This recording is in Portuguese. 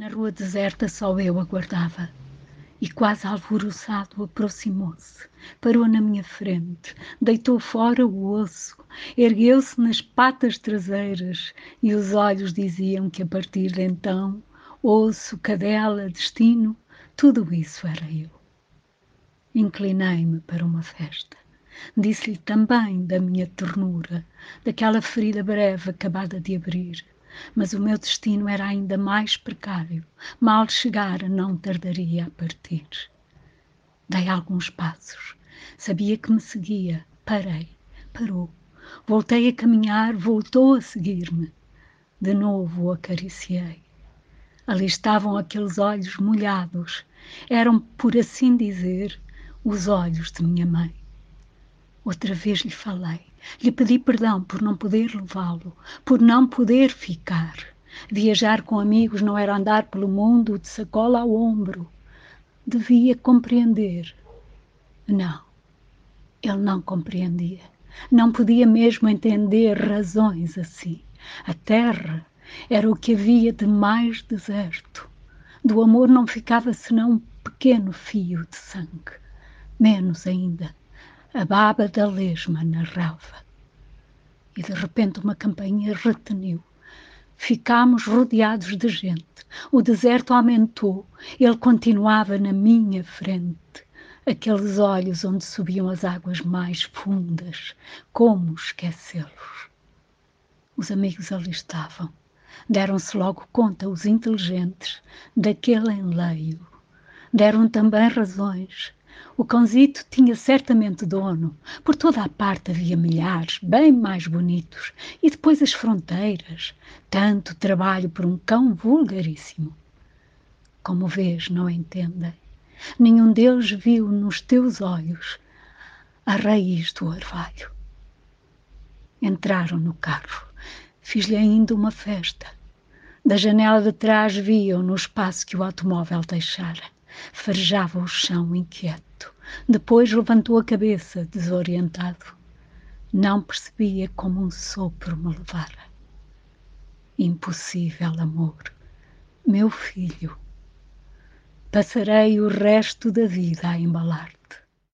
Na rua deserta só eu aguardava. E quase alvoroçado aproximou-se, parou na minha frente, deitou fora o osso, ergueu-se nas patas traseiras e os olhos diziam que a partir de então, osso, cadela, destino, tudo isso era eu. Inclinei-me para uma festa. Disse-lhe também da minha ternura, daquela ferida breve acabada de abrir, mas o meu destino era ainda mais precário. Mal chegara, não tardaria a partir. Dei alguns passos. Sabia que me seguia. Parei. Parou. Voltei a caminhar, voltou a seguir-me. De novo o acariciei. Ali estavam aqueles olhos molhados. Eram, por assim dizer, os olhos de minha mãe. Outra vez lhe falei. Lhe pedi perdão por não poder levá-lo, por não poder ficar. Viajar com amigos não era andar pelo mundo de sacola ao ombro. Devia compreender. Não, ele não compreendia. Não podia mesmo entender razões assim. A terra era o que havia de mais deserto. Do amor não ficava senão um pequeno fio de sangue. Menos ainda a baba da lesma narrava. E de repente uma campainha reteniu. Ficámos rodeados de gente. O deserto aumentou. Ele continuava na minha frente. Aqueles olhos onde subiam as águas mais fundas. Como esquecê-los? Os amigos ali estavam. Deram-se logo conta, os inteligentes, daquele enleio. Deram também razões o cãozito tinha certamente dono. Por toda a parte havia milhares, bem mais bonitos. E depois as fronteiras. Tanto trabalho por um cão vulgaríssimo. Como vês, não entendem. Nenhum deles viu nos teus olhos a raiz do orvalho. Entraram no carro. Fiz-lhe ainda uma festa. Da janela de trás viam no espaço que o automóvel deixara farejava o chão inquieto. Depois levantou a cabeça, desorientado. Não percebia como um sopro me levara. Impossível amor, meu filho. Passarei o resto da vida a embalar-te.